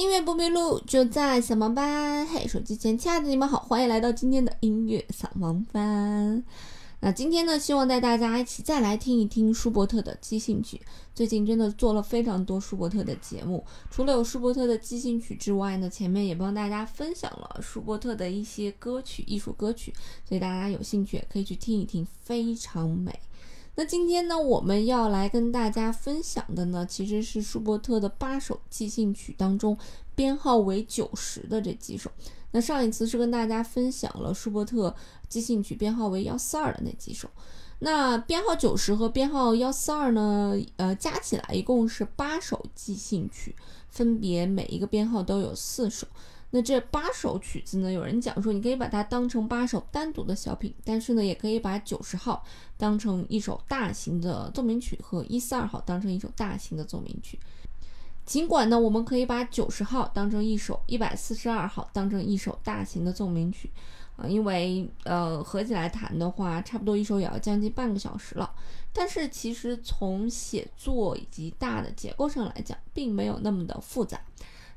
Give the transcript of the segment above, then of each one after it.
音乐不迷路，就在扫盲班。嘿，手机前亲爱的你们好，欢迎来到今天的音乐扫盲班。那今天呢，希望带大家一起再来听一听舒伯特的即兴曲。最近真的做了非常多舒伯特的节目，除了有舒伯特的即兴曲之外呢，前面也帮大家分享了舒伯特的一些歌曲、艺术歌曲，所以大家有兴趣也可以去听一听，非常美。那今天呢，我们要来跟大家分享的呢，其实是舒伯特的八首即兴曲当中编号为九十的这几首。那上一次是跟大家分享了舒伯特即兴曲编号为幺四二的那几首。那编号九十和编号幺四二呢，呃，加起来一共是八首即兴曲，分别每一个编号都有四首。那这八首曲子呢？有人讲说，你可以把它当成八首单独的小品，但是呢，也可以把九十号当成一首大型的奏鸣曲，和一四二号当成一首大型的奏鸣曲。尽管呢，我们可以把九十号当成一首，一百四十二号当成一首大型的奏鸣曲，啊，因为呃合起来弹的话，差不多一首也要将近半个小时了。但是其实从写作以及大的结构上来讲，并没有那么的复杂。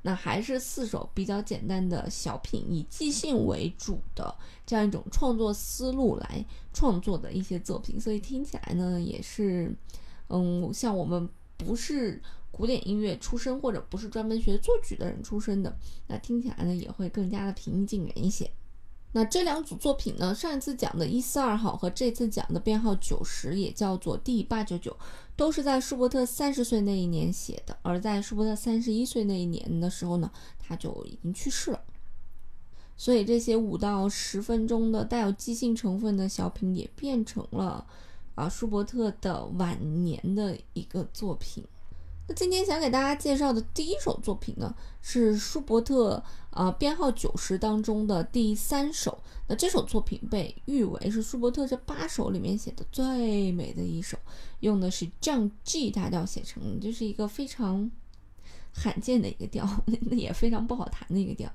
那还是四首比较简单的小品，以即兴为主的这样一种创作思路来创作的一些作品，所以听起来呢，也是，嗯，像我们不是古典音乐出身或者不是专门学作曲的人出身的，那听起来呢，也会更加的平易近人一些。那这两组作品呢？上一次讲的一四二号和这次讲的编号九十，也叫做 D 八九九，都是在舒伯特三十岁那一年写的。而在舒伯特三十一岁那一年的时候呢，他就已经去世了。所以这些五到十分钟的带有即兴成分的小品，也变成了啊舒伯特的晚年的一个作品。那今天想给大家介绍的第一首作品呢，是舒伯特啊编号九十当中的第三首。那这首作品被誉为是舒伯特这八首里面写的最美的一首，用的是降 G 大调写成，这是一个非常罕见的一个调，那也非常不好弹的一个调。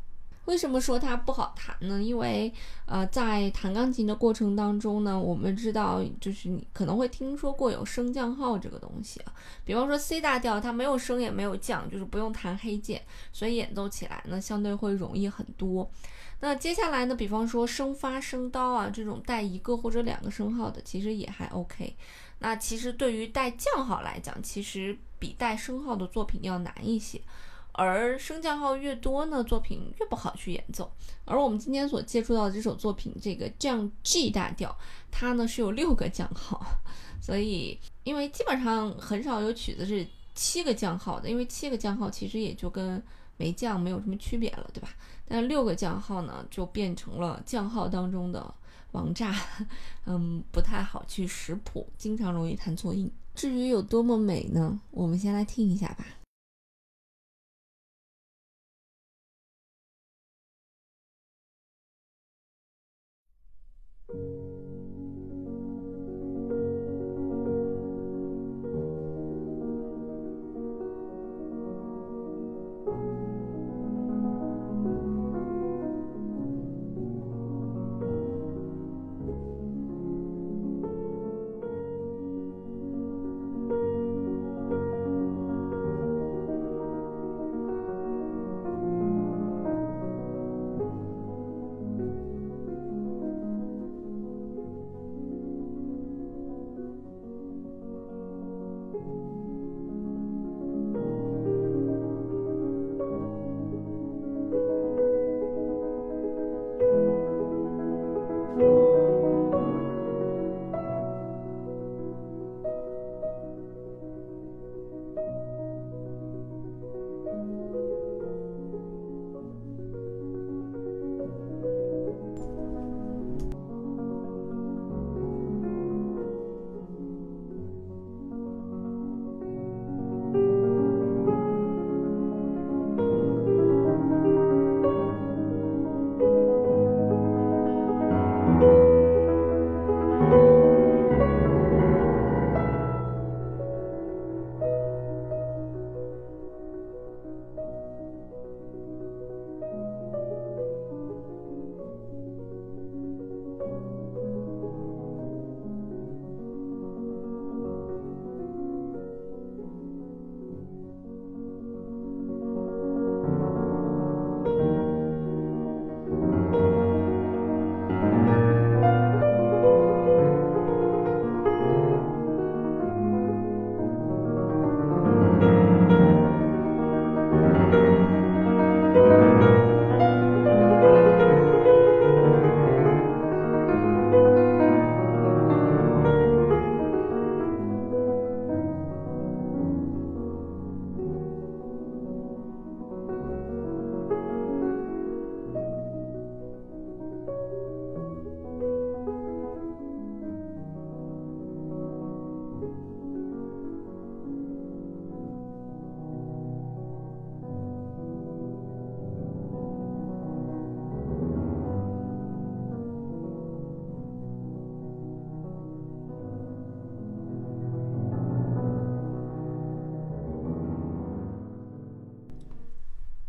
为什么说它不好弹呢？因为，呃，在弹钢琴的过程当中呢，我们知道，就是你可能会听说过有升降号这个东西啊。比方说 C 大调，它没有升也没有降，就是不用弹黑键，所以演奏起来呢，相对会容易很多。那接下来呢，比方说升发、升刀啊这种带一个或者两个升号的，其实也还 OK。那其实对于带降号来讲，其实比带升号的作品要难一些。而升降号越多呢，作品越不好去演奏。而我们今天所接触到的这首作品，这个降 G 大调，它呢是有六个降号，所以因为基本上很少有曲子是七个降号的，因为七个降号其实也就跟没降没有什么区别了，对吧？但六个降号呢，就变成了降号当中的王炸，嗯，不太好去识谱，经常容易弹错音。至于有多么美呢？我们先来听一下吧。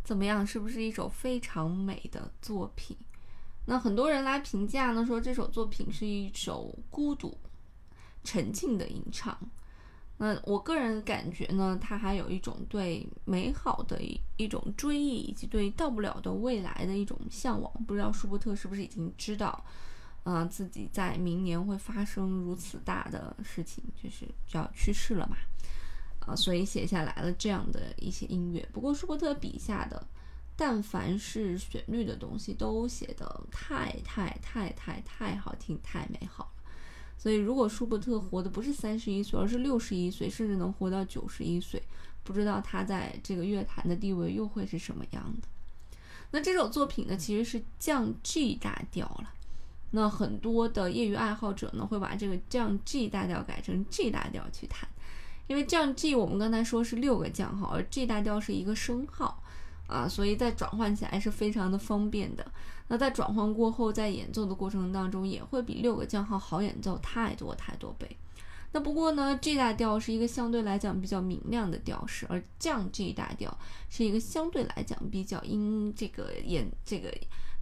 怎么样？是不是一首非常美的作品？那很多人来评价呢，说这首作品是一首孤独、沉静的吟唱。那我个人感觉呢，它还有一种对美好的一一种追忆，以及对到不了的未来的一种向往。不知道舒伯特是不是已经知道，呃，自己在明年会发生如此大的事情，就是就要去世了嘛？所以写下来了这样的一些音乐。不过舒伯特笔下的，但凡是旋律的东西，都写得太太太太太好听，太美好了。所以，如果舒伯特活的不是三十一岁，而是六十一岁，甚至能活到九十一岁，不知道他在这个乐坛的地位又会是什么样的。那这首作品呢，其实是降 G 大调了。那很多的业余爱好者呢，会把这个降 G 大调改成 G 大调去弹，因为降 G 我们刚才说是六个降号，而 G 大调是一个升号。啊，所以在转换起来是非常的方便的。那在转换过后，在演奏的过程当中，也会比六个降号好演奏太多太多倍。那不过呢，G 大调是一个相对来讲比较明亮的调式，而降 G 大调是一个相对来讲比较音这个颜这个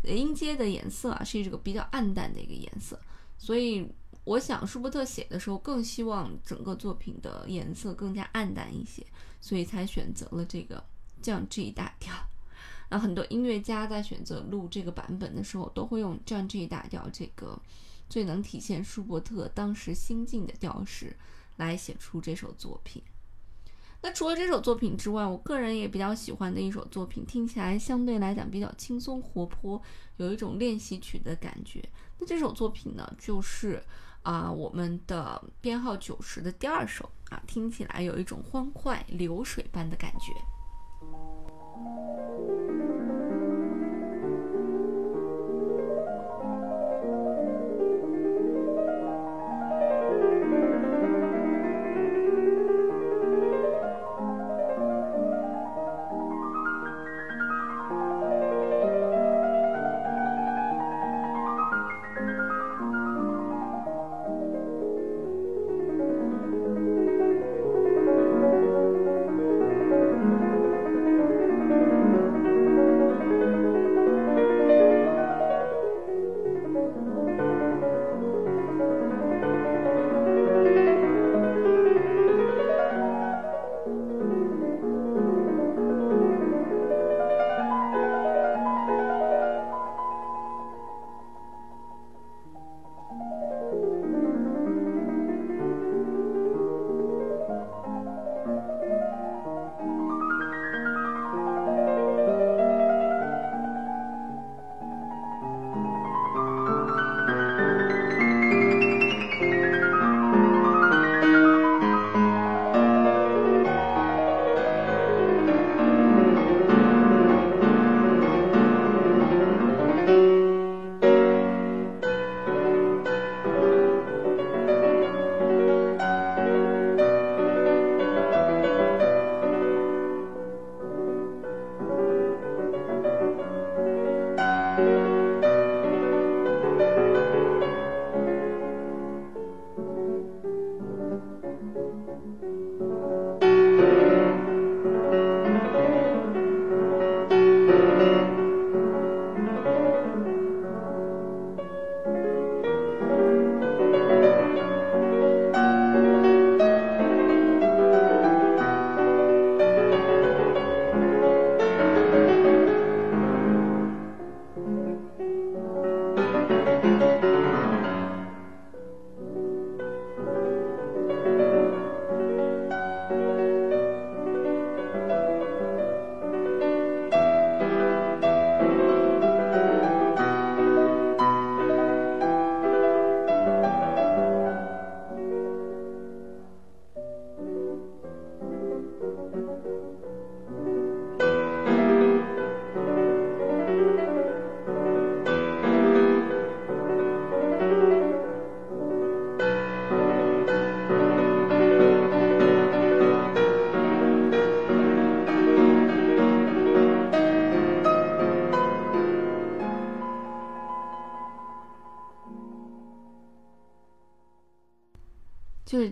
音阶的颜色啊，是一个比较暗淡的一个颜色。所以我想舒伯特写的时候更希望整个作品的颜色更加暗淡一些，所以才选择了这个。降 G 大调，那很多音乐家在选择录这个版本的时候，都会用降 G 大调这个最能体现舒伯特当时心境的调式来写出这首作品。那除了这首作品之外，我个人也比较喜欢的一首作品，听起来相对来讲比较轻松活泼，有一种练习曲的感觉。那这首作品呢，就是啊我们的编号九十的第二首啊，听起来有一种欢快流水般的感觉。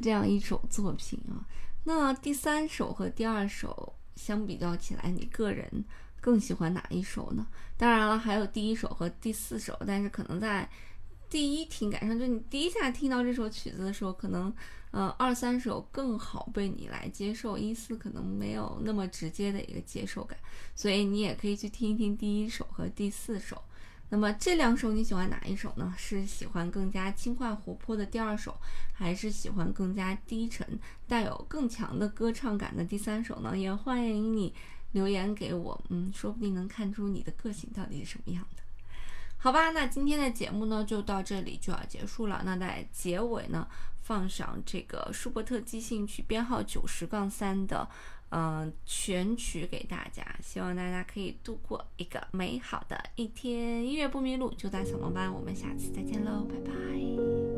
这样一首作品啊。那第三首和第二首相比较起来，你个人更喜欢哪一首呢？当然了，还有第一首和第四首，但是可能在第一听感上，就你第一下听到这首曲子的时候，可能呃二三首更好被你来接受，一四可能没有那么直接的一个接受感，所以你也可以去听一听第一首和第四首。那么这两首你喜欢哪一首呢？是喜欢更加轻快活泼的第二首，还是喜欢更加低沉、带有更强的歌唱感的第三首呢？也欢迎你留言给我，嗯，说不定能看出你的个性到底是什么样的。好吧，那今天的节目呢就到这里就要结束了。那在结尾呢，放上这个舒伯特即兴曲编号九十杠三的。嗯，全曲给大家，希望大家可以度过一个美好的一天。音乐不迷路，就在小龙班，我们下次再见喽，拜拜。